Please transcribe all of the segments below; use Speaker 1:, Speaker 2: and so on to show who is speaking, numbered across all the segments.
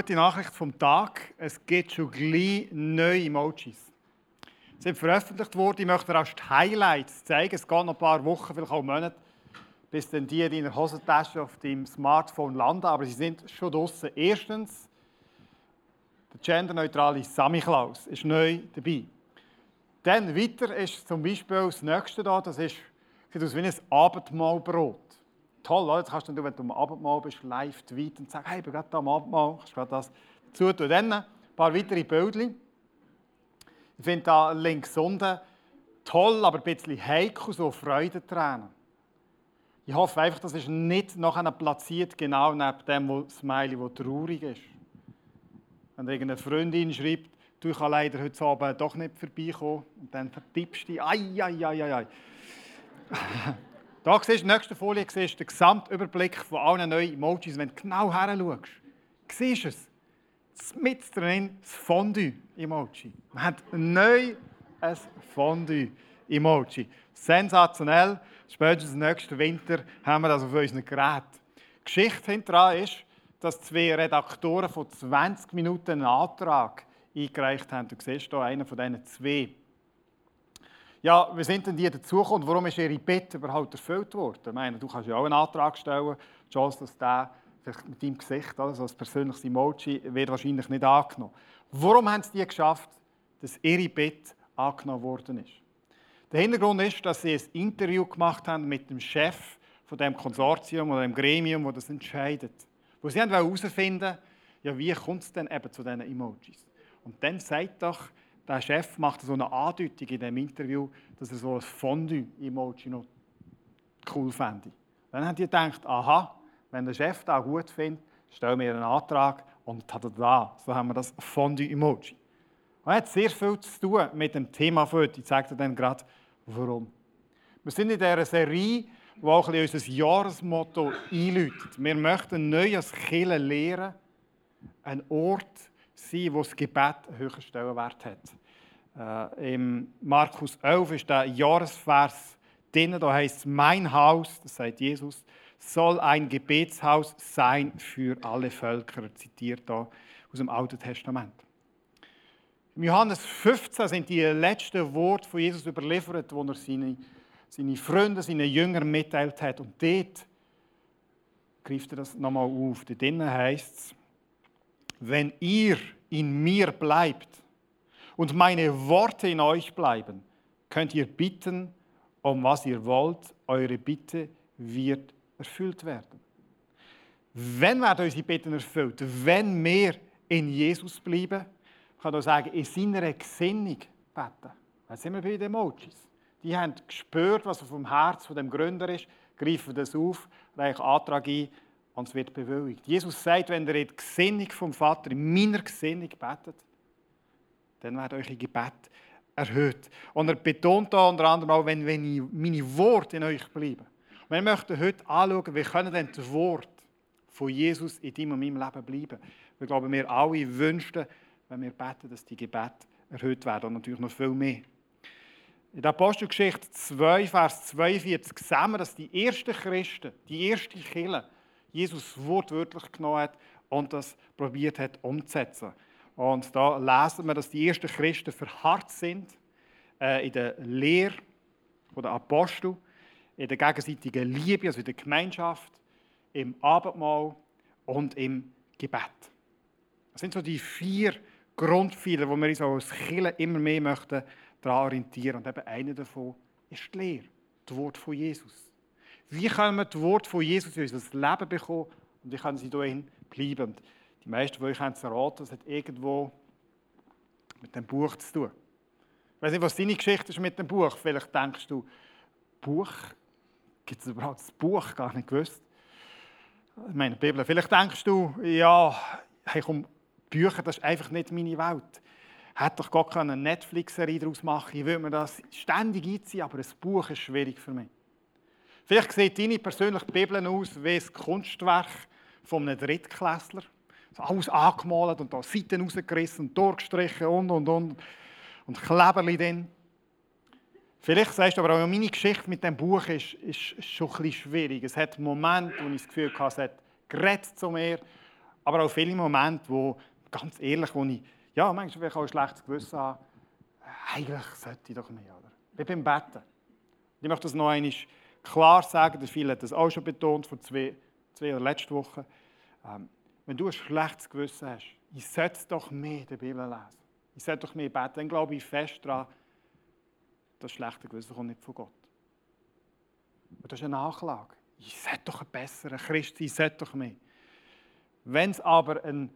Speaker 1: Gute Nachricht vom Tag, es gibt schon gleich neue Emojis. Sie sind veröffentlicht worden, ich möchte erst die Highlights zeigen. Es geht noch ein paar Wochen, vielleicht auch Monate, bis dann die in deiner Hosentasche auf deinem Smartphone landen, aber sie sind schon draußen. Erstens, der genderneutrale Sammy Klaus ist neu dabei. Dann weiter ist zum Beispiel das nächste da, das ist, sieht aus wie ein Abendmahlbrot. Toll, oder? Jetzt kannst du, wenn du am Abendmahl bist, live tweeten und sagen, hey, ich bin gerade am Abendmahl, kannst du das dazu tun. Dann ein paar weitere Bildchen. Ich finde da links unten toll, aber ein bisschen heikel, so Freudentränen. Ich hoffe einfach, das ist nicht nachher platziert, genau neben dem wo Smiley, wo traurig ist. Wenn irgendeine Freundin schreibt, du kannst leider heute Abend doch nicht vorbeikommen und dann vertippst du dich, ai, ai, ai, ai, ai. Da siehst du, in der nächsten Folie siehst den Gesamtüberblick von allen neuen Emojis. Wenn du genau her schaust, siehst du es. Mit drin das Fondue-Emoji. Man hat neu ein Fondue-Emoji. Sensationell. Spätestens nächsten Winter haben wir das auf unseren Geräten. Die Geschichte hinterher ist, dass zwei Redaktoren von 20 Minuten einen Antrag eingereicht haben. Du siehst hier einen von diesen zwei. Ja, wie sind denn die dazugekommen? Warum ist ihre Bitte überhaupt erfüllt worden? Ich meine, du kannst ja auch einen Antrag stellen, Chance, dass der mit deinem Gesicht, also als persönliches Emoji, wird wahrscheinlich nicht angenommen. Warum haben sie die geschafft, dass ihre Bitte angenommen worden ist? Der Hintergrund ist, dass sie ein Interview gemacht haben mit dem Chef von dem Konsortium oder dem Gremium, das das entscheidet. Wo sie herausfinden ja, wie kommt es denn eben zu diesen Emojis? Und dann sagt doch, der Chef macht so eine Andeutung in dem Interview, dass er so ein Fondue-Emoji noch cool fände. Dann haben die gedacht, aha, wenn der Chef das gut findet, stellen wir einen Antrag und tada, so haben wir das Fondue-Emoji. Und hat sehr viel zu tun mit dem Thema heute. Ich zeige dir dann gerade, warum. Wir sind in dieser Serie, die auch ein unser Jahresmotto einläutet. Wir möchten neu als Kirche lehren, ein Ort sein, wo das Gebet einen höheren Stellenwert hat. Äh, Im Markus 11 ist der Jahresvers drin, da heißt es, mein Haus, das sagt Jesus, soll ein Gebetshaus sein für alle Völker, zitiert da aus dem Alten Testament. Im Johannes 15 sind die letzten Worte von Jesus überliefert, wo er seine, seine Freunde, seine Jünger mitteilt hat. Und dort greift er das nochmal auf. Dort drinnen heißt es, wenn ihr in mir bleibt und meine Worte in euch bleiben, könnt ihr bitten, um was ihr wollt. Eure Bitte wird erfüllt werden. Wenn werden unsere Bitten erfüllt? Wenn wir in Jesus bleiben? Ich kann auch sagen, in seiner Gesinnung beten. Jetzt sind wir bei den Emojis. Die haben gespürt, was auf dem Herz von dem Gründer ist, greifen das auf, reichen Antrag ein und es wird bewilligt. Jesus sagt, wenn ihr in der Gesinnung vom Vater, in meiner Gesinnung betet, dann werden eure Gebet erhöht. Und er betont da unter anderem auch, wenn, wenn meine Worte in euch bleiben. Wir möchten heute anschauen, wie können denn das Wort von Jesus in deinem und meinem Leben bleiben. Wir glauben, wir alle wünschen, wenn wir beten, dass die Gebete erhöht werden und natürlich noch viel mehr. In der Apostelgeschichte 2, Vers 42 sehen wir, dass die ersten Christen, die erste Kirche, Jesus wortwörtlich genommen hat und das probiert hat umzusetzen. Und da lesen wir, dass die ersten Christen verharrt sind äh, in der Lehre der Apostel, in der gegenseitigen Liebe, also in der Gemeinschaft, im Abendmahl und im Gebet. Das sind so die vier Grundpfeiler, wo wir uns als Kirche immer mehr möchten daran orientieren. Und eben einer davon ist die Lehre, das Wort von Jesus. Wie können wir das Wort von Jesus in unser Leben bekommen und wie können sie dahin bleiben? Die meisten von euch haben es erraten, das hat irgendwo mit dem Buch zu tun. Ich weiß nicht, was deine Geschichte ist mit dem Buch. Vielleicht denkst du, Buch? Gibt es überhaupt das Buch? Gar nicht gewusst. Ich meine, Bibel. Vielleicht denkst du, ja, hey, komm, Bücher, das ist einfach nicht meine Welt. Hätte doch Gott eine Netflix-Serie daraus machen Ich würde mir das ständig einziehen, aber ein Buch ist schwierig für mich. Vielleicht sieht deine persönliche Bibel aus wie ein Kunstwerk von einem Drittklässler. Alles angemalt und da Seiten rausgerissen durchgestrichen und, und, und. Und Kleberli drin. Vielleicht sagst du aber auch, meine Geschichte mit dem Buch ist, ist schon ein bisschen schwierig. Es hat Momente, wo ich das Gefühl hatte, es hat geredet zu mir Aber auch viele Momente, wo, ganz ehrlich, wo ich, ja, manchmal ich auch ein schlechtes Gewissen habe, eigentlich sollte ich doch mehr, oder? Ich bin beim Betten. Ich möchte das noch einmal klar sagen, der Phil hat das auch schon betont, vor zwei, zwei oder letzte Woche. Ähm, wenn du ein schlechtes Gewissen hast, ich sollte doch mehr die Bibel lesen. Ich sollte doch mehr beten. Dann glaube ich fest daran, das schlechte Gewissen kommt nicht von Gott. Und das ist eine Nachlage. Ich sollte doch ein besserer Christ sein, ich sollte doch mehr. Wenn es aber eine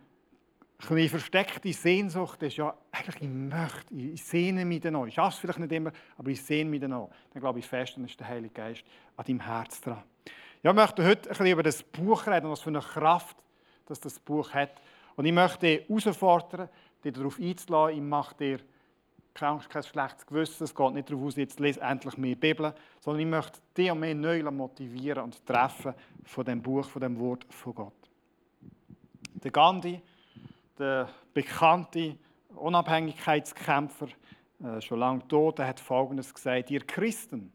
Speaker 1: eine versteckte Sehnsucht ist, ja, eigentlich ich möchte, ich sehne mich danach. Ich schaffe es vielleicht nicht immer, aber ich sehne mich danach. Dann glaube ich fest, dann ist der Heilige Geist an deinem Herz dran. Ja, ich möchte heute ein bisschen über das Buch reden, was für eine Kraft dass das Buch hat. Und ich möchte dich herausfordern, dich darauf einzulassen. Ich mache dir kein schlechtes Gewissen. Es geht nicht darauf aus, jetzt lese endlich mehr Bibel, sondern ich möchte dich und mehr neu motivieren und treffen von dem Buch, von dem Wort von Gott. Der Gandhi, der bekannte Unabhängigkeitskämpfer, äh, schon lange tot, hat Folgendes gesagt: Ihr Christen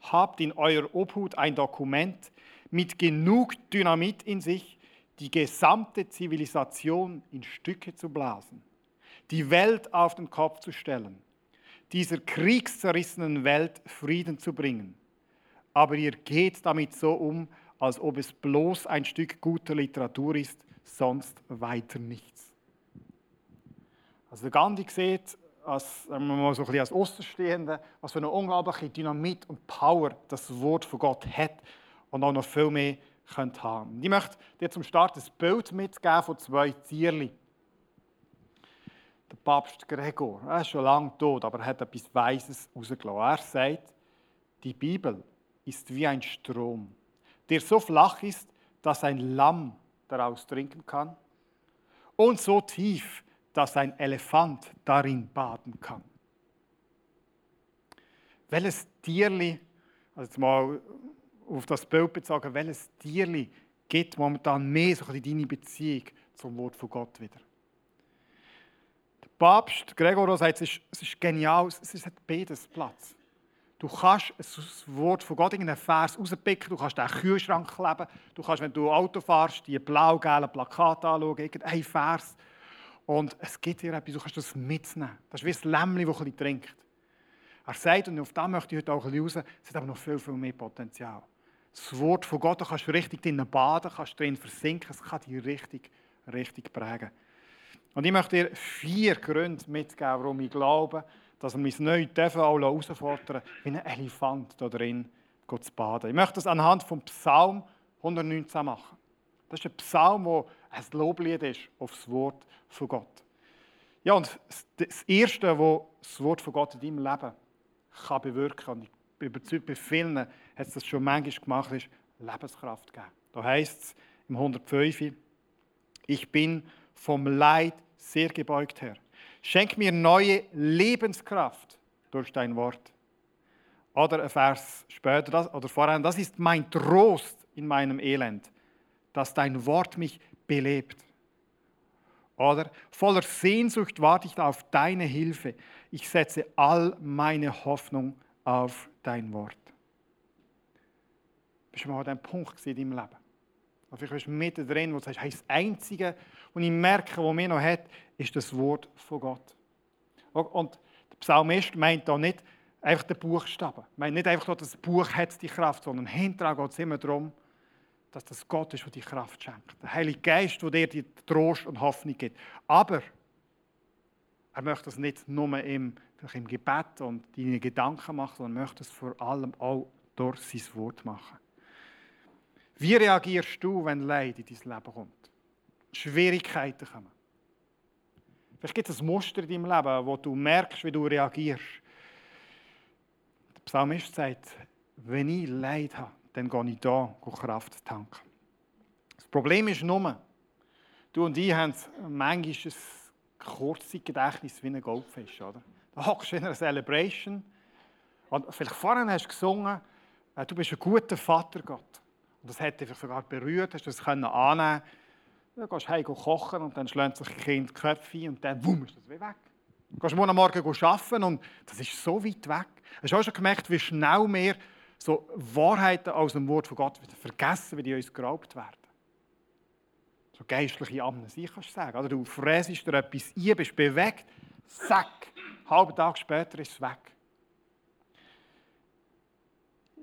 Speaker 1: habt in eurer Obhut ein Dokument mit genug Dynamit in sich, die gesamte Zivilisation in Stücke zu blasen die Welt auf den Kopf zu stellen, dieser kriegszerrissenen Welt Frieden zu bringen. Aber ihr geht damit so um, als ob es bloß ein Stück guter Literatur ist, sonst weiter nichts. Also der Gandhi sieht, als, so ein bisschen als Außenstehender, was für eine unglaubliche Dynamit und Power das Wort von Gott hat und auch noch viel mehr könnte haben. Ich möchte dir zum Start ein Bild mitgeben von zwei Tierchen der Papst Gregor. Er ist schon lange tot, aber er hat etwas Weises rausgelassen. Er sagt, die Bibel ist wie ein Strom, der so flach ist, dass ein Lamm daraus trinken kann und so tief, dass ein Elefant darin baden kann. Welches Tierli, also jetzt mal auf das Bild bezogen, welches Tierli gibt momentan mehr so in deine Beziehung zum Wort von Gott wieder? Papst Gregor sagt, es ist, es ist genial, es hat beides Platz. Du kannst das Wort von Gott, irgendeinen Vers rauspicken, du kannst den Kühlschrank kleben, du kannst, wenn du Auto fährst, die blau-gelben Plakate anschauen, irgendeinen Vers. Und es gibt dir etwas, du kannst das mitnehmen. Das ist wie das Lämmchen, das ein trinkt. Er sagt, und auf das möchte ich heute auch ein bisschen raus, es hat aber noch viel, viel mehr Potenzial. Das Wort von Gott, da kannst du richtig drin baden, kannst drin versinken, es kann dich richtig, richtig prägen. Und ich möchte dir vier Gründe mitgeben, warum ich glaube, dass wir uns neu auch herausfordern wie ein Elefant da drin zu baden. Ich möchte das anhand vom Psalm 119 machen. Das ist ein Psalm, der ein Loblied ist auf das Wort von Gott. Ja, und das Erste, was das Wort von Gott in deinem Leben kann bewirken kann, und ich bin überzeugt, bei vielen hat es das schon manchmal gemacht, ist Lebenskraft geben. Da heißt es im 105, ich bin vom Leid sehr gebeugt, Herr. Schenk mir neue Lebenskraft durch dein Wort. Oder ein Vers später, oder voran, das ist mein Trost in meinem Elend, dass dein Wort mich belebt. Oder voller Sehnsucht warte ich auf deine Hilfe. Ich setze all meine Hoffnung auf dein Wort. Bist du mal an diesem Punkt deinem Leben? Oder vielleicht bist du mittendrin, wo du sagst, das Einzige, was ich merke, was mir noch hat, ist das Wort von Gott. Und der Psalmist meint da nicht einfach den Buchstaben. Meint nicht einfach, dass das Buch hat die Kraft, sondern hinterher geht es immer darum, dass das Gott ist, der die Kraft schenkt. Der Heilige Geist, der dir die Trost und Hoffnung gibt. Aber er möchte das nicht nur im, im Gebet und deine Gedanken machen, sondern möchte es vor allem auch durch sein Wort machen. Wie reagierst du, wenn Leid in dein Leben kommt? Schwierigkeiten kommen. Vielleicht gibt es ein Muster in deinem Leben, wo du merkst, wie du reagierst. Der Psalmist sagt, wenn ich Leid habe, dann gehe ich da Kraft tanken. Das Problem ist nur, du und ich haben manchmal ein Kurzzeitgedächtnis wie ein Goldfisch. Oder? Da hockst du in einer Celebration und vielleicht vorhin hast du gesungen, äh, du bist ein guter Vater, Gott. Und das hat dich sogar berührt, hast du können annehmen Dann gehst du heim kochen und dann schlägt sich ein Kind die Köpfe und dann wumm, ist das weg. Du gehst morgen Morgen arbeiten und das ist so weit weg. Hast du auch schon gemerkt, wie schnell wir so Wahrheiten aus dem Wort von Gott vergessen, wie die uns geraubt werden? So geistliche Amnesie kannst du sagen. Oder du fräsest dir etwas ein, bist bewegt, zack, einen halben Tag später ist es weg.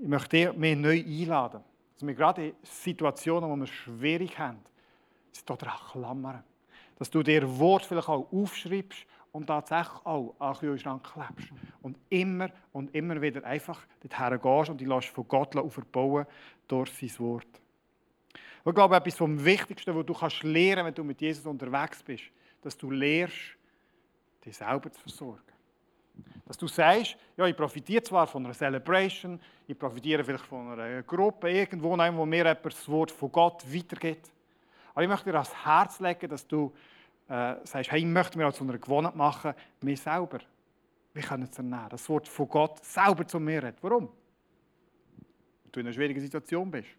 Speaker 1: Ich möchte dir mehr neu einladen, dass wir gerade in Situationen, wo wir schwierig haben, sich daran klammern. Dass du dir Wort vielleicht auch aufschreibst und tatsächlich auch an den Kühlschrank klebst. Und immer und immer wieder einfach dorthin gehst und die lässt von Gott aufbauen durch sein Wort. Ich glaube, etwas vom Wichtigsten, was du kannst lernen wenn du mit Jesus unterwegs bist, dass du lernst, dich selber zu versorgen. Dass du sagst, ja, ich profitiere zwar von einer Celebration, ich profitiere vielleicht von einer Gruppe, irgendwo, wo mir jemand das Wort von Gott weitergeht. Aber ich möchte dir ans Herz legen, dass du äh, sagst, hey, ich möchte mir auch zu einer Gewohnheit machen, mir selber. Wir können es ernähren. Das Wort von Gott selber zu mir redet. Warum? Wenn du in einer schwierigen Situation bist.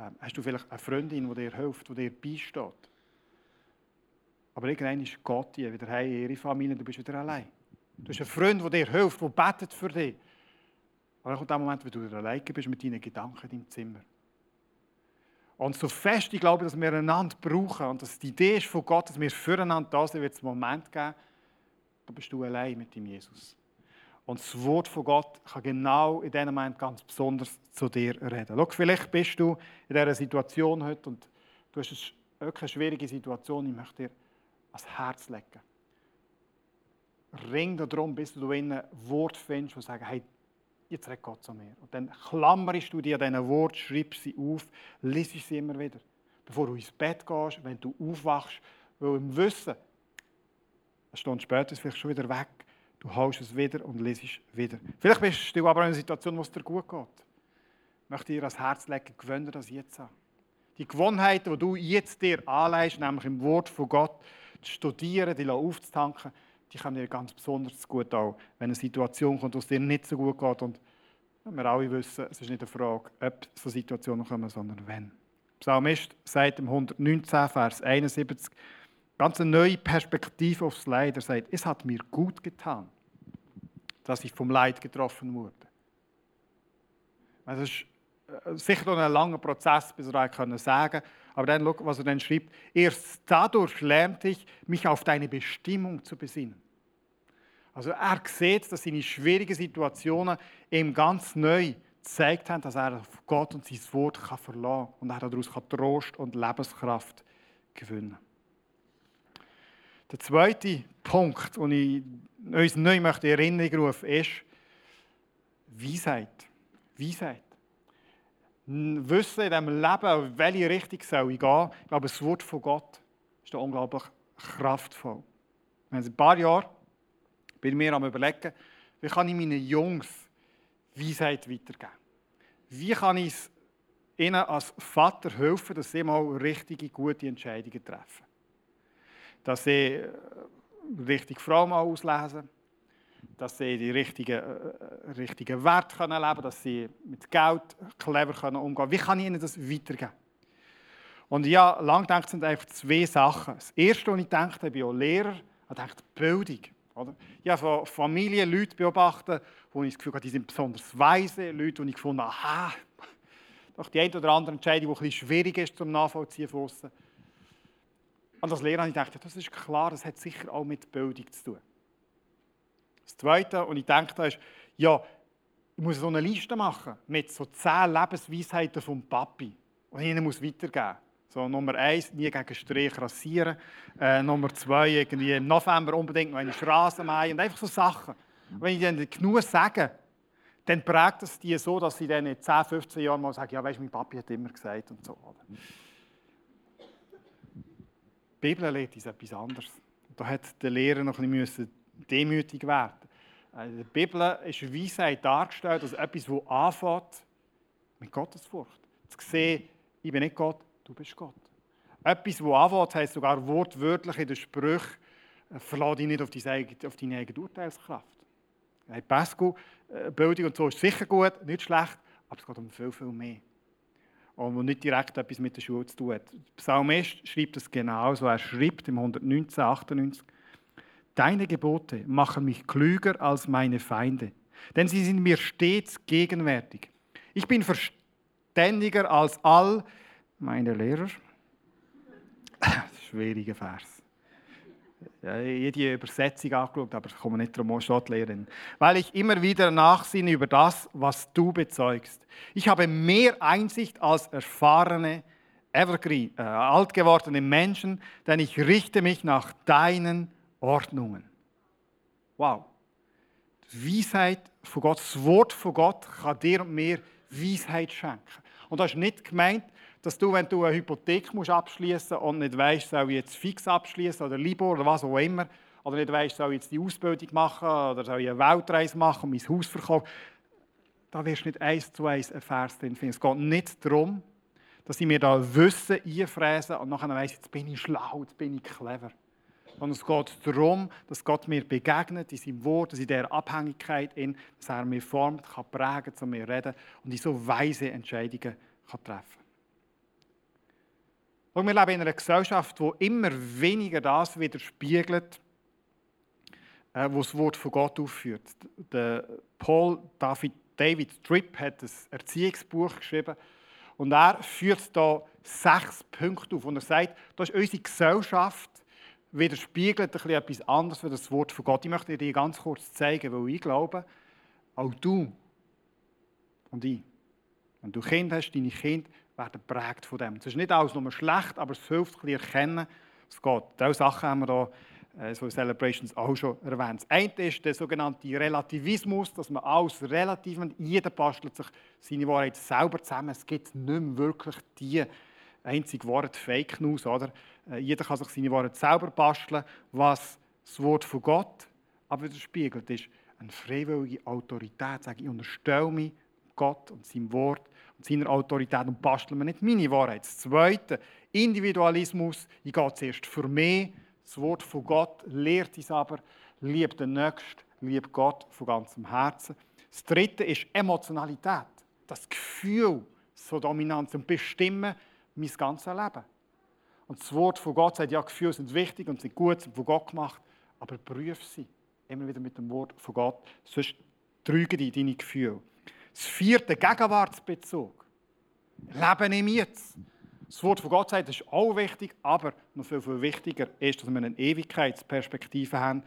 Speaker 1: Ähm, hast du vielleicht eine Freundin, die dir hilft, die dir beisteht. Aber irgendwann ist Gott hier wieder in ihre Familie, du bist wieder allein. Du hast einen Freund, der dir hilft, der betet für dich. Aber dann kommt der Moment, wo du allein bist mit deinen Gedanken in deinem Zimmer. Und so fest ich glaube, dass wir einander brauchen und dass die Idee ist von Gott, dass wir füreinander da sind, wird es einen Moment geben, da bist du allein mit dem Jesus. Und das Wort von Gott kann genau in diesem Moment ganz besonders zu dir reden. Schau, vielleicht bist du in dieser Situation heute und du hast eine schwierige Situation, ich möchte dir ans Herz legen. Ring darum, bis du in ein Wort findest, das sagt, hey, jetzt redet Gott zu mir. Und dann klammerst du dir diesen Wort, schreibst sie auf, liest sie immer wieder. Bevor du ins Bett gehst, wenn du aufwachst, weil im Wissen, eine Stunde später ist es vielleicht schon wieder weg, du holst es wieder und liest es wieder. Vielleicht bist du aber in einer Situation, wo es dir gut geht. Ich möchte dir ans Herz legen, gewöhne das jetzt an. Die Gewohnheiten, die du jetzt dir anleihst, nämlich im Wort von Gott, zu studieren, die aufzutanken, die kommen dir ganz besonders gut auch, wenn eine Situation kommt, es dir nicht so gut geht. Und wir alle wissen, es ist nicht eine Frage, ob so Situationen kommen, sondern wenn. Psalmist sagt im 119, Vers 71, ganz eine neue Perspektive aufs Leid. Er sagt, es hat mir gut getan, dass ich vom Leid getroffen wurde. Es ist äh, sicher noch ein langer Prozess, bis er sagen kann. Aber dann, was er dann schreibt, erst dadurch lernte ich, mich auf deine Bestimmung zu besinnen. Also er sieht, dass seine schwierigen Situationen ihm ganz neu gezeigt haben, dass er auf Gott und sein Wort kann verlassen kann und er daraus kann Trost und Lebenskraft gewinnen kann. Der zweite Punkt, den ich uns neu möchte in Erinnerung rufen ist Weisheit. Weisheit. Wissen in diesem Leben, in welche Richtung soll ich gehen. Ich glaube, das Wort von Gott ist da unglaublich kraftvoll. Haben ein paar Jahre bin mir am überlegen, wie kann ich meinen Jungs Weisheit weitergeben? Wie kann ich ihnen als Vater helfen, dass sie mal richtige, gute Entscheidungen treffen? Dass sie äh, richtig Frau mal auslesen, dass sie die richtigen, äh, richtigen Werte können leben dass sie mit Geld clever können umgehen Wie kann ich ihnen das weitergeben? Und ja, lang gedacht sind einfach zwei Sachen. Das Erste, was ich dachte, ich bin auch Lehrer, ich dachte Bildung. Oder? Ich habe von Familien Leute beobachtet, wo ich das Gefühl habe, die sind besonders weise, Leute, die ich gefunden habe, aha, doch die eine oder andere Entscheidung, die ein bisschen schwierig ist zum Nachvollziehen von aussen. Und als Lehrer habe ich gedacht, das ist klar, das hat sicher auch mit Bildung zu tun. Das Zweite, und ich dachte, ist, ja, ich muss so eine Liste machen mit so zehn Lebensweisheiten vom Papi, die ich ihnen weitergeben muss. So, Nummer eins, nie gegen Strich rasieren. Äh, Nummer zwei, irgendwie im November unbedingt noch eine Straßenmähen und einfach so Sachen. wenn ich denen genug sage, dann prägt es die so, dass sie dann in 10, 15 Jahren mal sagen, ja, weißt du, mein Papi hat immer gesagt und so. Die Bibel lehrt uns etwas anderes. Da hat der Lehrer noch ein bisschen demütig werden. In der Bibel ist Weisheit dargestellt als etwas, das anfängt mit Gottesfurcht. Zu sehen, ich bin nicht Gott, du bist Gott. Etwas, das anfängt, heisst sogar wortwörtlich in den Sprüchen, äh, verlass dich nicht auf deine eigene, auf deine eigene Urteilskraft. Hey, Pascal, äh, Bildung und so ist sicher gut, nicht schlecht, aber es geht um viel, viel mehr. Und nicht direkt etwas mit der Schule zu tun hat. Psalmist schreibt es genauso. Er schreibt im 119, 98, Deine Gebote machen mich klüger als meine Feinde, denn sie sind mir stets gegenwärtig. Ich bin verständiger als all meine Lehrer. schwieriger Vers. Ja, jede Übersetzung angeschaut, aber ich komme nicht drum steht Lehrerin. Weil ich immer wieder nachsinne über das, was du bezeugst. Ich habe mehr Einsicht als erfahrene, evergreen, äh, alt gewordene Menschen, denn ich richte mich nach deinen Ordnungen. Wow. Die Weisheit von Gott, das Wort von Gott kann dir und mir Weisheit schenken. Und das ist nicht gemeint, dass du, wenn du eine Hypothek musst abschließen und nicht weißt, soll ich jetzt fix abschließen oder Libor oder was auch immer, oder nicht weißt, soll ich jetzt die Ausbildung machen oder soll ich eine Weltreise machen und mein Haus verkaufen, da wirst du nicht eins zu eins ein Vers drin finden. Es geht nicht darum, dass ich mir da Wissen einfräse und nachher weiss, jetzt bin ich schlau, jetzt bin ich clever. Sondern es geht darum, dass Gott mir begegnet in seinem Wort, dass in dieser Abhängigkeit, in, dass er mir formt, kann prägen, zu mir reden und in so weise Entscheidungen kann treffen und wir leben in einer Gesellschaft, die immer weniger das widerspiegelt, äh, was das Wort von Gott aufführt. Der Paul David, David Tripp hat ein Erziehungsbuch geschrieben und er führt da sechs Punkte auf. Und er sagt, das ist unsere Gesellschaft, widerspiegelt ein bisschen etwas anderes für das Wort von Gott. Ich möchte dir ganz kurz zeigen, weil ich glaube, auch du und ich, wenn du Kinder hast, deine Kinder werden geprägt von dem. Es ist nicht alles nur schlecht, aber es hilft ein bisschen erkennen, es geht. Diese Sachen haben wir hier äh, so Celebrations auch schon erwähnt. Das eine ist der sogenannte Relativismus, dass man alles relativ, jeder bastelt sich seine Wahrheit selber zusammen. Es gibt nicht mehr wirklich die einzige Wort Fake News, oder? Äh, jeder kann sich seine Wahrheit selber basteln, was das Wort von Gott aber widerspiegelt ist eine freiwillige Autorität. Sage ich unterstelle mich Gott und seinem Wort und seiner Autorität und bastle mir nicht meine Wahrheit. Das Zweite, Individualismus. Ich gehe zuerst für mich. Das Wort von Gott lehrt uns aber, lieb den Nächsten, lieb Gott von ganzem Herzen. Das Dritte ist Emotionalität. Das Gefühl, so dominant und bestimmen mein ganzes Leben. Und das Wort von Gott sagt, ja, Gefühle sind wichtig und sind gut, sind von Gott gemacht, aber prüf sie immer wieder mit dem Wort von Gott, sonst trügen die deine Gefühle. Das vierte, Gegenwartsbezug. Leben im Jetzt. Das Wort von Gott sagt, das ist auch wichtig, aber noch viel, viel wichtiger ist, dass wir eine Ewigkeitsperspektive haben.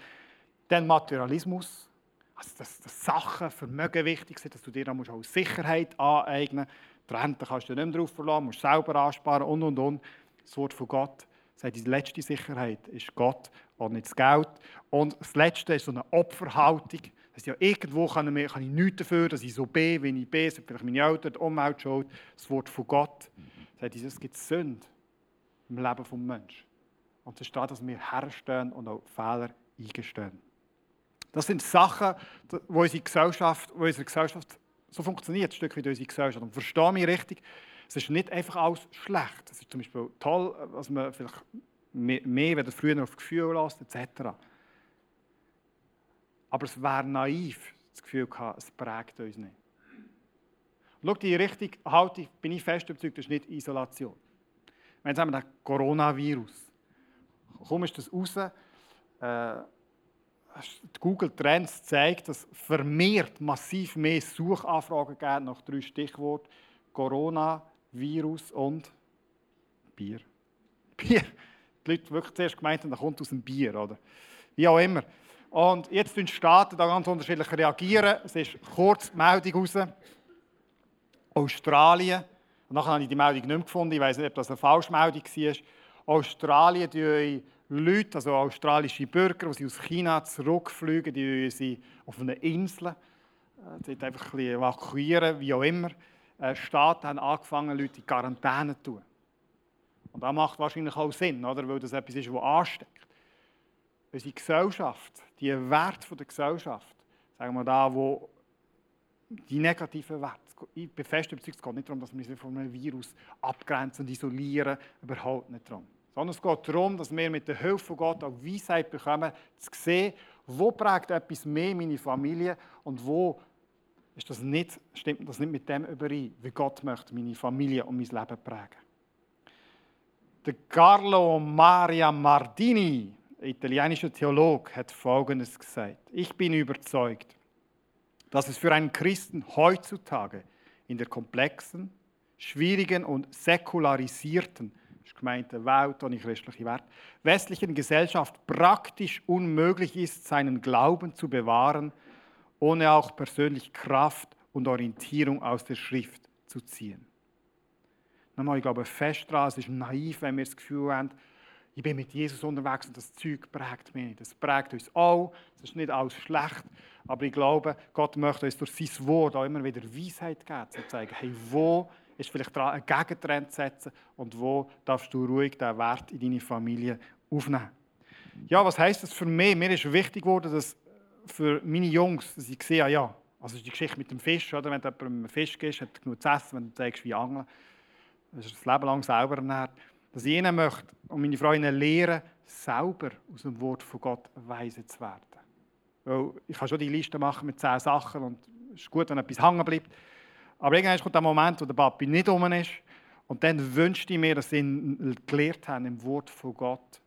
Speaker 1: Dann Materialismus, also dass, dass Sachen, Vermögen wichtig sind, dass du dir auch Sicherheit aneignen musst. Die Rente kannst du nicht mehr drauf verlassen, musst selber ansparen und, und, und. Das Wort von Gott sagt, die letzte Sicherheit ist Gott und nicht das Geld. Und das Letzte ist so eine Opferhaltung. Das ja, irgendwo kann ich, kann ich nichts dafür, dass ich so bin, wie ich bin. Es vielleicht meine Eltern, die Umwelt schuld. Das Wort von Gott sagt, es gibt Sünde im Leben des Menschen. Und es steht, dass wir herstehen und auch Fehler eingestehen. Das sind Sachen, wo unsere Gesellschaft, wo unsere Gesellschaft so funktioniert, ein Stück weit unsere Gesellschaft. Und verstehe mich richtig, es ist nicht einfach alles schlecht. Es ist zum Beispiel toll, dass man vielleicht mehr, mehr wenn früher auf Gefühl lässt, etc. Aber es wäre naiv, das Gefühl zu haben, es prägt uns nicht. schau, die richtige Haltung, bin ich fest überzeugt, das ist nicht Isolation. Wenn haben wir den Coronavirus. Kaum ist das raus, äh, Google Trends zeigt, dass vermehrt massiv mehr Suchanfragen gibt nach drei Stichworten: Corona, Virus und Bier. Bier. Die Leute wirklich zuerst gemeint haben, das kommt aus dem Bier, oder? Wie auch immer. Und jetzt tun die Staaten da ganz unterschiedlich reagieren. Es ist kurz die Meldung raus. Australien. Und nachher habe ich die Meldung nicht mehr gefunden. Ich weiß nicht, ob das eine Falschmeldung war. Australien, die Leute, also australische Bürger, die aus China zurückfliegen, die sie auf eine Insel äh, dort einfach ein evakuieren, wie auch immer. Äh, Staaten haben angefangen, Leute in Quarantäne zu tun. Und das macht wahrscheinlich auch Sinn, oder? weil das etwas ist, das ansteckt. Unsere Gesellschaft, die Werte der Gesellschaft, sagen wir da, wo die negativen Werte, ich bin fest überzeugt, es geht nicht darum, dass wir uns von einem Virus abgrenzen und isolieren, überhaupt nicht darum. Sondern es geht darum, dass wir mit der Hilfe von Gott auch Weisheit bekommen, zu sehen, wo prägt etwas mehr meine Familie und wo ist das nicht, stimmt das nicht mit dem überein, wie Gott möchte meine Familie und mein Leben prägen. Der Carlo Maria Mardini, italienischer Theologe, hat Folgendes gesagt. Ich bin überzeugt, dass es für einen Christen heutzutage in der komplexen, schwierigen und säkularisierten, ist gemeint eine Welt ohne christliche Werte, westlichen Gesellschaft praktisch unmöglich ist, seinen Glauben zu bewahren, ohne auch persönlich Kraft und Orientierung aus der Schrift zu ziehen. Nochmal, ich glaube fest daran, es ist naiv, wenn wir das Gefühl haben, ich bin mit Jesus unterwegs und das Zeug prägt mich nicht. Das prägt uns auch, das ist nicht alles schlecht, aber ich glaube, Gott möchte uns durch sein Wort auch immer wieder Weisheit geben, zu zeigen, hey, wo ist vielleicht dran, einen Gegentrend zu setzen und wo darfst du ruhig diesen Wert in deine Familie aufnehmen. Ja, was heisst das für mich? Mir ist wichtig geworden, dass für meine Jungs, dass ich sehe, ja, also die Geschichte mit dem Fisch, oder? wenn du jemandem einen Fisch gibst, hat er genug zu essen, wenn du zeigst, wie angeln, das ist das Leben lang selber ernährt, dass ich ihnen möchte und meine Freunde lehren, selber aus dem Wort von Gott weise zu werden. Weil ich kann schon die Liste machen mit zehn Sachen und es ist gut, wenn etwas hängen bleibt. Aber irgendwann kommt der Moment, wo der Papi nicht um ist. Und dann wünschte ich mir, dass sie gelernt haben, im Wort von Gott,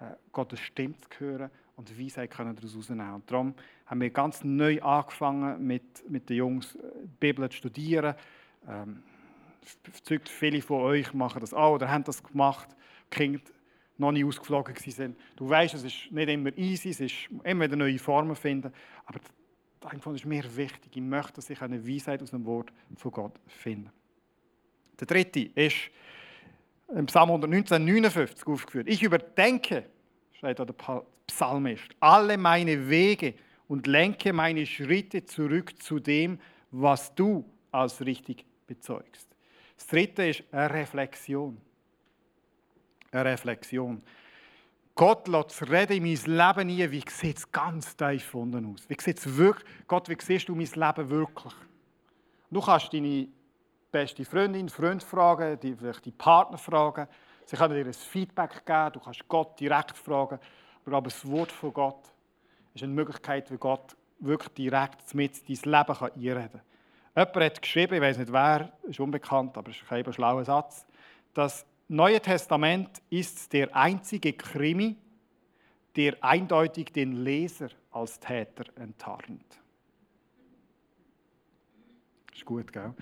Speaker 1: äh, Gottes Stimme zu hören und Weisheit können daraus herausnehmen. Und darum haben wir ganz neu angefangen, mit, mit den Jungs die äh, Bibel zu studieren. Ähm, viele von euch machen das auch oder haben das gemacht. Die Kinder noch nie ausgeflogen sind. Du weißt, es ist nicht immer easy, es ist immer wieder neue Formen finden. Aber das ist mir wichtig. Ich möchte, dass ich eine Weisheit aus dem Wort von Gott finde. Der dritte ist im Psalm 119, 59 aufgeführt. Ich überdenke, steht da der Psalmist, alle meine Wege und lenke meine Schritte zurück zu dem, was du als richtig bezeugst. Das dritte ist eine Reflexion. Eine Reflexion. Gott lässt reden in mein Leben nie, wie sieht es ganz tief unten aus? Wie sieht es wirklich, Gott, wie siehst du mein Leben wirklich? Du kannst deine beste Freundin, Freund fragen, die, vielleicht die Partner fragen. Sie können dir ein Feedback geben, du kannst Gott direkt fragen. Aber das Wort von Gott ist eine Möglichkeit, wie Gott wirklich direkt mit dein Leben kann einreden kann. Jemand hat geschrieben, ich weiß nicht wer, ist unbekannt, aber es ist ein schlauer Satz, dass Neue Testament ist der einzige Krimi, der eindeutig den Leser als Täter enttarnt. Ist gut, gell?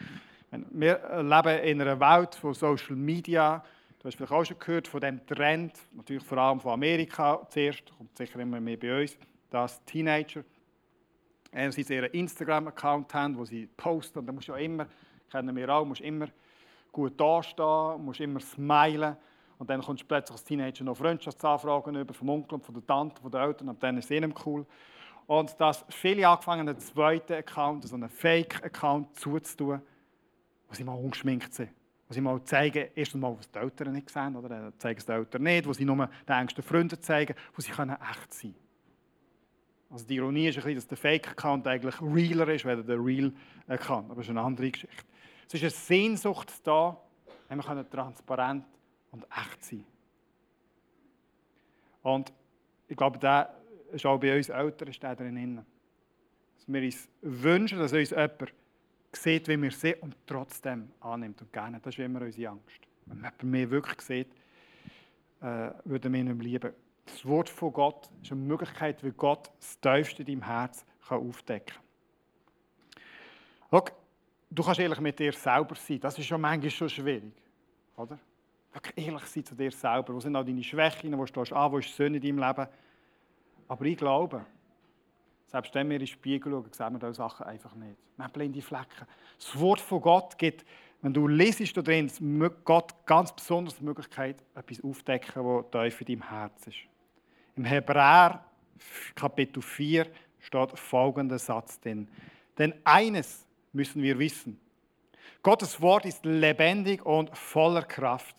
Speaker 1: Wir leben in einer Welt von Social Media. Du hast vielleicht auch schon gehört von dem Trend, natürlich vor allem von Amerika zuerst, kommt sicher immer mehr bei uns, dass Teenager einerseits ihren Instagram-Account haben, wo sie posten, und da musst du ja immer, kennen wir auch, musst immer gut dastehen, musst immer smilen. Und dann kommst du plötzlich als Teenager noch Freundschaftsanfragen über vom Onkel, von der Tante, von den Eltern. Und dann ist es ihnen cool. Und dass viele angefangen einen zweiten Account, so einen Fake-Account zuzutun, wo sie mal ungeschminkt sind. Wo sie mal zeigen, erstens mal, was die Eltern nicht sehen, oder dann zeigen es die Eltern nicht, wo sie nur den engsten Freunden zeigen, wo sie können echt sein können. Also die Ironie ist ein bisschen, dass der Fake-Account eigentlich realer ist, als der Real-Account. Aber das ist eine andere Geschichte. Es ist eine Sehnsucht da, wenn wir transparent und echt sein Und ich glaube, da ist auch bei uns Eltern ist drin. Dass wir uns wünschen, dass uns jemand sieht, wie wir sind und trotzdem annimmt und gerne. Das ist immer unsere Angst. Wenn jemand mehr wirklich sieht, äh, würde wir ihn lieben. Das Wort von Gott ist eine Möglichkeit, wie Gott das Tiefste in deinem Herz aufdecken kann. Du kannst ehrlich mit dir selber sein. Das ist schon manchmal schon schwierig. Oder? Wirklich ehrlich sein zu dir selber. Wo sind auch deine Schwächen? Wo stehst du an? Wo ist Sünde in deinem Leben? Aber ich glaube, selbst wenn wir in den Spiegel schauen, sehen wir diese Sachen einfach nicht. Wir haben blinde Flecken. Das Wort von Gott gibt, wenn du lesest da drin, Gott ganz besonders die Möglichkeit, etwas aufzudecken, was tief in deinem Herz ist. Im Hebräer Kapitel 4 steht folgender Satz drin. Denn eines müssen wir wissen. Gottes Wort ist lebendig und voller Kraft.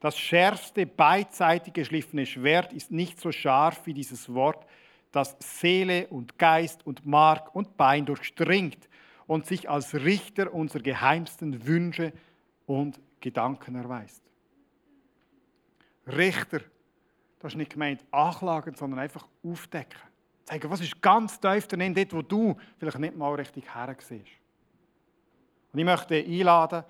Speaker 1: Das schärfste beidseitig geschliffene Schwert ist nicht so scharf wie dieses Wort, das Seele und Geist und Mark und Bein durchdringt und sich als Richter unserer geheimsten Wünsche und Gedanken erweist. Richter, das ist nicht gemeint anklagen, sondern einfach aufdecken. Zeigen, was ist ganz tief drin, dort, wo du vielleicht nicht mal richtig hersiehst. Und ich möchte einladen,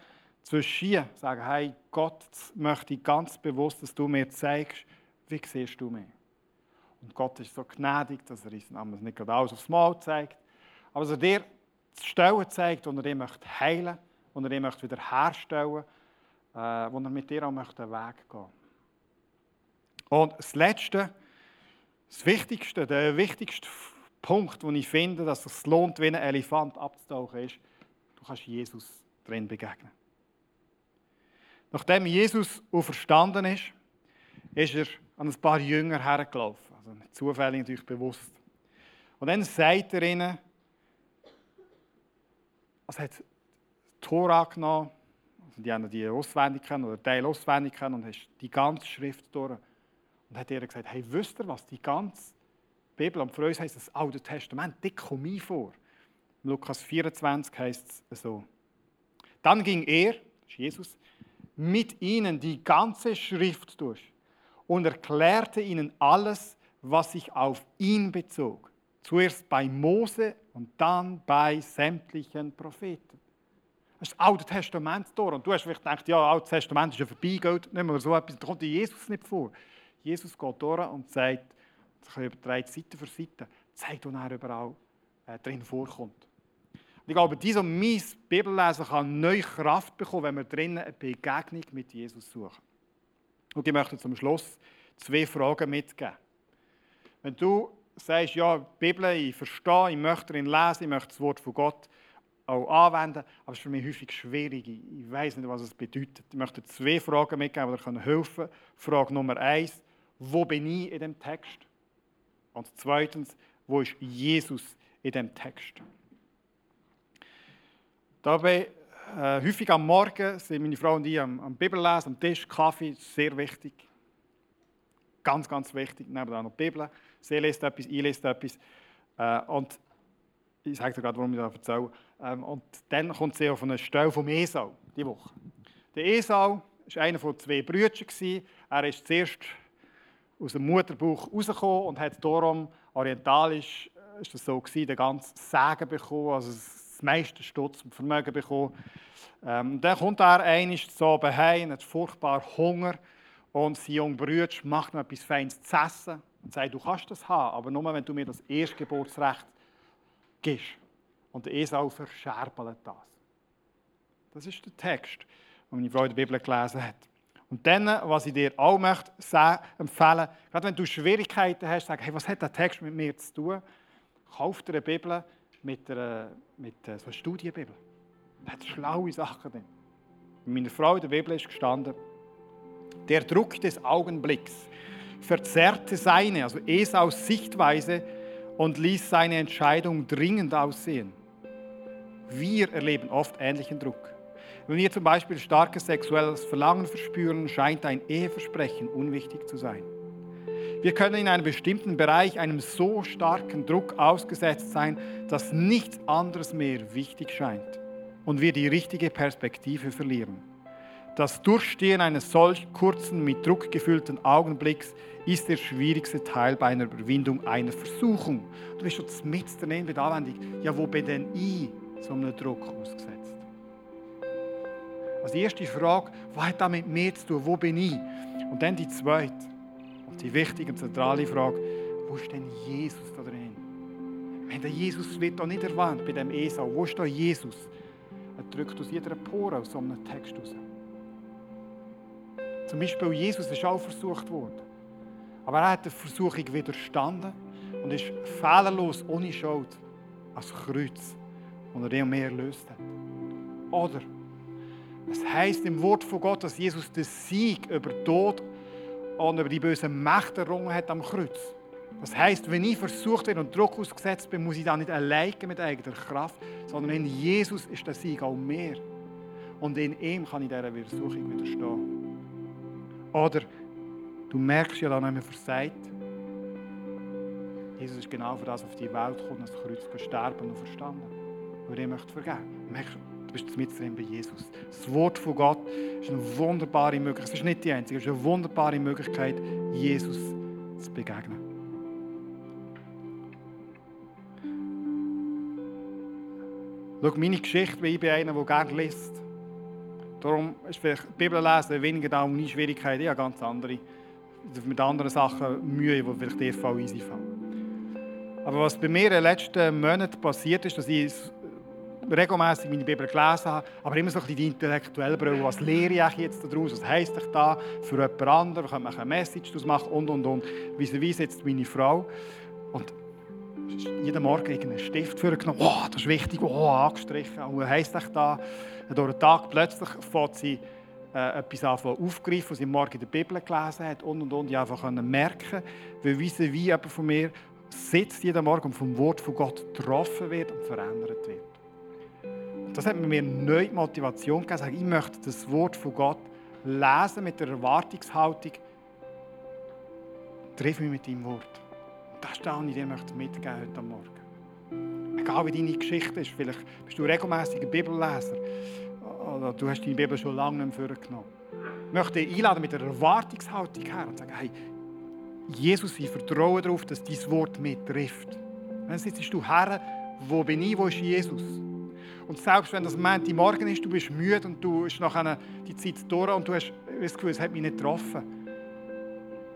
Speaker 1: zwischen hier sagen, hey, Gott möchte ganz bewusst, dass du mir zeigst, wie siehst du mich. Und Gott ist so gnädig, dass er uns nicht gerade alles aufs Mal zeigt, aber dass er dir Stellen zeigt, und er dich möchte heilen und er dich möchte wiederherstellen, wo er mit dir auch möchte einen Weg gehen Und das Letzte, das Wichtigste, der wichtigste Punkt, wo ich finde, dass es lohnt, wie ein Elefant abzutauchen, ist, kannst Jesus drin begegnen. Nachdem Jesus auferstanden ist, ist er an ein paar Jünger hergelaufen. Also zufällig natürlich bewusst. Und dann sagt er ihnen, also hat Tora genommen, also die haben die auswendig kennen oder Teil auswendig kennen und hast die ganze Schrift durch. Und hat ihr gesagt, hey, wisst ihr was, die ganze Bibel, und für uns heisst das Alte Testament, die kommt mir vor. Im Lukas 24 heißt es so. Dann ging er, Jesus, mit ihnen die ganze Schrift durch und erklärte ihnen alles, was sich auf ihn bezog. Zuerst bei Mose und dann bei sämtlichen Propheten. Das ist das Alte Testament da. Und du hast vielleicht gedacht, ja, das Alte Testament ist ja vorbei, geht nicht mehr so etwas. Da kommt Jesus nicht vor. Jesus geht durch und sagt, das überträgt Seite für Seite, zeigt, wo er überall äh, drin vorkommt. Ich glaube, dieser mein Bibellesen kann neue Kraft bekommen, wenn wir drinnen eine Begegnung mit Jesus suchen. Und ich möchte zum Schluss zwei Fragen mitgeben. Wenn du sagst, ja, Bibel, ich verstehe, ich möchte darin lesen, ich möchte das Wort von Gott auch anwenden, aber es ist für mich häufig schwierig. Ich weiß nicht, was es bedeutet. Ich möchte zwei Fragen mitgeben, die dir helfen können. Frage Nummer eins, wo bin ich in dem Text? Und zweitens, wo ist Jesus in dem Text? Dabei, äh, häufig am Morgen sind meine Frau und ich am, am Bibellesen, am Tisch, Kaffee, sehr wichtig. Ganz, ganz wichtig. Neben auch noch Bibel. Sie liest etwas, ich lese etwas. Äh, und ich sage dir gerade, warum ich das erzähle. Ähm, und dann kommt sie auf eine Stelle vom Esau, die Woche. Der Esau war einer von zwei Brüdern. Er ist zuerst aus dem Mutterbuch rausgekommen und hat darum orientalisch, äh, ist das so gewesen, den ganzen Segen bekommen, also das meiste Stutz und Vermögen bekommen. Ähm, dann kommt er einisch so heim, hat furchtbar Hunger und sein junger Bruder macht ihm etwas Feines zu essen und sagt, du kannst das haben, aber nur, wenn du mir das Erstgeburtsrecht gibst. Und der Esau verscherbelt das. Das ist der Text, den meine Frau in der Bibel gelesen hat. Und dann, was ich dir auch möchte empfehlen, gerade wenn du Schwierigkeiten hast, sag, hey, was hat der Text mit mir zu tun? Kauf dir eine Bibel mit einer, mit so einer Studienbibel. Da hat schlaue Sachen drin. In meiner Frau in der Bibel ist gestanden, der Druck des Augenblicks verzerrte seine, also Esaus Sichtweise und ließ seine Entscheidung dringend aussehen. Wir erleben oft ähnlichen Druck. Wenn wir zum Beispiel starkes sexuelles Verlangen verspüren, scheint ein Eheversprechen unwichtig zu sein. Wir können in einem bestimmten Bereich einem so starken Druck ausgesetzt sein, dass nichts anderes mehr wichtig scheint und wir die richtige Perspektive verlieren. Das Durchstehen eines solch kurzen, mit Druck gefüllten Augenblicks ist der schwierigste Teil bei einer Überwindung einer Versuchung. Du bist jetzt mit daneben der Anwendung. Ja, wo bin denn ich so einem Druck ausgesetzt? Also die erste Frage, was hat das mit mir zu tun? Wo bin ich? Und dann die zweite die wichtige und zentrale Frage, wo ist denn Jesus da drin? Wenn der Jesus wird da nicht erwähnt bei dem Esau, wo ist da Jesus? Er drückt aus jeder Pore aus so einem Text raus. Zum Beispiel Jesus ist auch versucht worden. Aber er hat der Versuchung widerstanden und ist fehlerlos, ohne Schuld, als Kreuz, und er den mehr erlöst hat. Oder es heißt im Wort von Gott, dass Jesus den Sieg über Tod und über die bösen Mächte errungen hat am Kreuz. Das heißt, wenn ich versucht werde und Druck ausgesetzt bin, muss ich da nicht alleine mit eigener Kraft, sondern in Jesus ist der Sieg auch mehr. Und in ihm kann ich dieser Versuchung widerstehen. Oder du merkst ja wenn man versagt, Jesus ist genau für das auf die Welt gekommen, das Kreuz sterben und verstanden. Aber er möchte vergeben. Bist mit drin bei Jesus. Das Wort von Gott ist eine wunderbare Möglichkeit. Es ist nicht die einzige, es ist eine wunderbare Möglichkeit, Jesus zu begegnen. Schau, meine Geschichte, wie ich bin einer, der gerne liest. Darum ist vielleicht Bibel lesen weniger da meine Schwierigkeit. Ich habe ganz andere, mit anderen Sachen Mühe, die vielleicht dir easy fallen. Aber was bei mir in den letzten Monaten passiert ist, dass ich regelmäßig meine Bibel gelesen habe, aber immer so ein bisschen die intellektuelle Brille. Was lehre ich jetzt daraus? Was heisst ich da für jemand anderen? Kann man eine Message daraus machen? Und, und, und. Wie jetzt meine Frau. Und jeden Morgen einen Stift vorgenommen. Oh, das ist wichtig. Oh, angestrichen. Und was heisst ich da? Und durch den Tag plötzlich fängt sie äh, etwas aufgreifen, was sie morgen in der Bibel gelesen hat und und und. Ich einfach merken, weil wie wie jemand von mir sitzt jeden Morgen und vom Wort von Gott getroffen wird und verändert wird. Das hat mir neue Motivation gegeben, sagen, ich möchte das Wort von Gott lesen mit der Erwartungshaltung, triff mich mit deinem Wort. Das ist das, was ich dir möchte mitgeben heute Morgen. Egal wie deine Geschichte ist, vielleicht bist du regelmäßig ein Bibelleser oder du hast deine Bibel schon lange nicht mehr vorgenommen. Ich möchte dich einladen mit der Erwartungshaltung her und sagen, hey, Jesus, ich vertraue darauf, dass dein Wort mich trifft. Dann sitzt du her, wo bin ich, wo ist Jesus? Und selbst wenn das Montag Morgen ist, du bist müde und du bist nachher die Zeit durch und du hast das Gefühl, es hat mich nicht getroffen.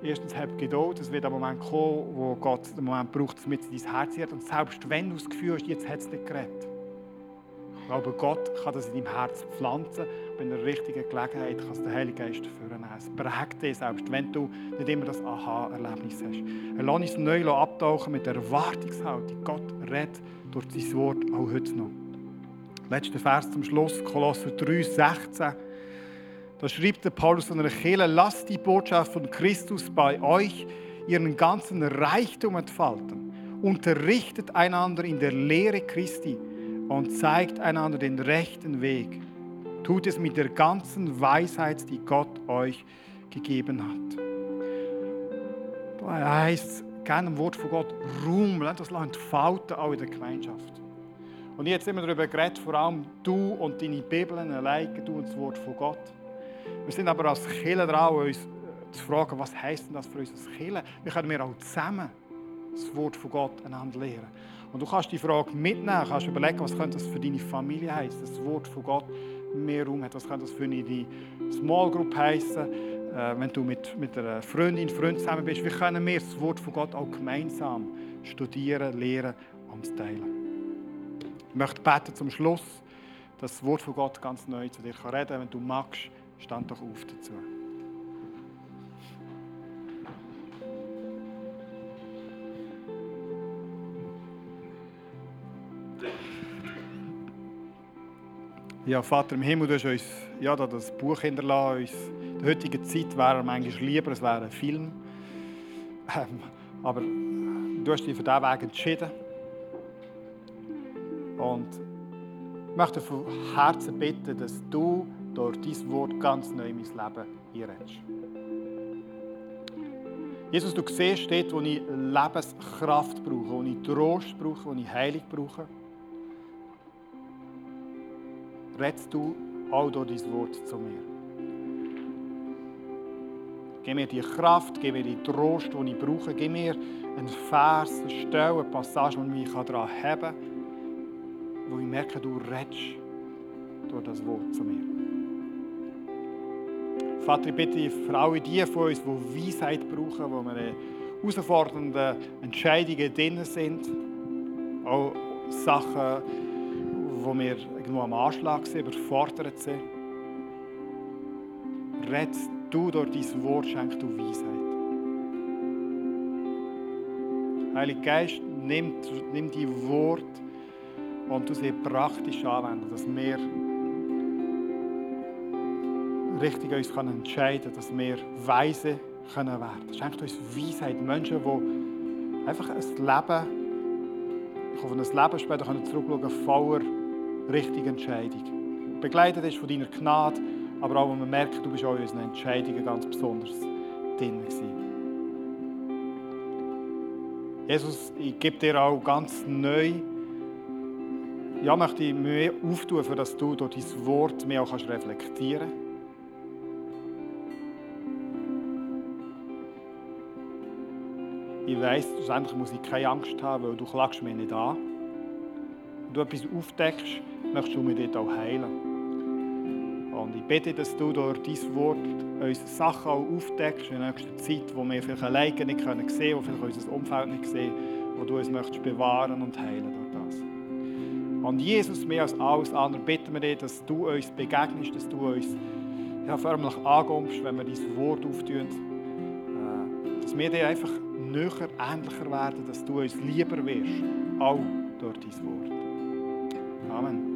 Speaker 1: Erstens, hab Geduld, es wird ein Moment kommen, wo Gott den Moment braucht, damit es dein Herz hat. Und selbst wenn du das Gefühl hast, jetzt hat es nicht geredet, glaube, Gott kann das in deinem Herz pflanzen. Bei einer richtigen Gelegenheit kann es der Heilige Geist führen. Es prägt dich, selbst wenn du nicht immer das Aha-Erlebnis hast. Lässt uns neu abtauchen mit der Erwartungshaltung. Gott redet durch sein Wort auch heute noch. Letzter Vers zum Schluss, Kolosser 3, 16. Da schreibt der Paulus an einer Kirche, lasst die Botschaft von Christus bei euch ihren ganzen Reichtum entfalten. Unterrichtet einander in der Lehre Christi und zeigt einander den rechten Weg. Tut es mit der ganzen Weisheit, die Gott euch gegeben hat. Da heißt gerne ein Wort von Gott, Ruhm, das entfalten auch in der Gemeinschaft. Und jetzt immer darüber geredet, vor allem du und deine Bibeln alleine, du und das Wort von Gott. Wir sind aber als Kirche dran, uns zu fragen, was heisst denn das für uns als Kirche? Wie können wir auch zusammen das Wort von Gott einander lehren? Und du kannst die Frage mitnehmen, kannst überlegen, was könnte das für deine Familie heißen, das Wort von Gott mehr Raum hat. Was könnte das für deine Small Group heißen, äh, wenn du mit, mit einer Freundin, Freund zusammen bist. Wie können wir das Wort von Gott auch gemeinsam studieren, lehren und teilen? Ich möchte beten zum Schluss, dass das Wort von Gott ganz neu zu dir reden kann. Wenn du magst, stand doch auf dazu. Ja, Vater im Himmel, du hast uns ja, das Buch hinterlassen. Uns, in der heutigen Zeit wäre manchmal lieber, es wäre ein Film. Ähm, aber du hast dich für diesen Weg entschieden. Und ich möchte von Herzen bitten, dass du durch dein Wort ganz neu in mein Leben einredest. Jesus, du siehst dort, wo ich Lebenskraft brauche, wo ich Trost brauche, wo ich Heilung brauche redest du auch durch dein Wort zu mir. Gib mir die Kraft, gib mir die Trost, die ich brauche. Gib mir einen Vers, eine Stelle, eine Passage, die mich daran haben kann, wo ich merke, du redest durch das Wort zu mir. Vater, ich bitte für alle die von uns, die Weisheit brauchen, wo wir herausfordernden Entscheidungen drin sind, auch Sachen, wo wir irgendwo am Anschlag sind, überfordert sind. Red du durch dein Wort, schenk du Weisheit. Heiliger Geist, nimm, nimm die Wort und du sie praktisch anwenden, dass wir richtig uns können entscheiden können, dass wir weise können werden. Schenkt uns Weisheit, Menschen, die einfach ein Leben, ich hoffe, ein Leben später können zurückschauen, voller richtige Entscheidung. Begleitet ist von deiner Gnade, aber auch, wenn man merkt, du bist auch in unseren Entscheidungen ganz besonders drin gewesen. Jesus, ich gebe dir auch ganz neu, ja, möchte ich mir auftun, für dass du durch dein Wort mehr auch reflektieren kannst. Ich weiss, schlussendlich muss ich keine Angst haben, weil du klagst mir nicht an. Wenn du etwas aufdeckst, möchtest du mich dort auch heilen. Und ich bitte, dass du durch dein Wort uns Sachen auch aufdeckst in der nächsten Zeit, wo wir vielleicht alleine nicht sehen können, wo vielleicht unser Umfeld nicht sehen, wo du uns möchtest bewahren und heilen durch das. Und Jesus, mehr als alles andere, bitten wir dich, dass du uns begegnest, dass du uns ja, förmlich ankommst, wenn wir dein Wort auftun. Äh, dass wir dir einfach näher, ähnlicher werden, dass du uns lieber wirst, auch durch dein Wort. Amen.